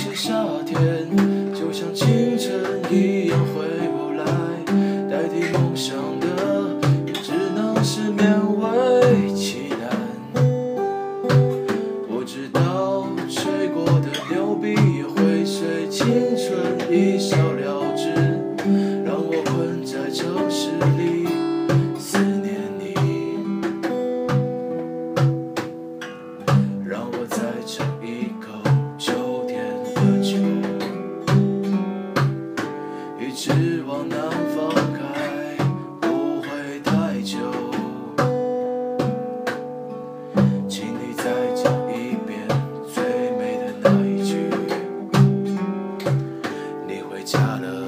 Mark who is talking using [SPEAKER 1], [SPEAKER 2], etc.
[SPEAKER 1] 那些夏天就像青春一样回不来代替梦想的也只能是勉为其难我知道吹过的牛逼也会随青春一笑了之家了。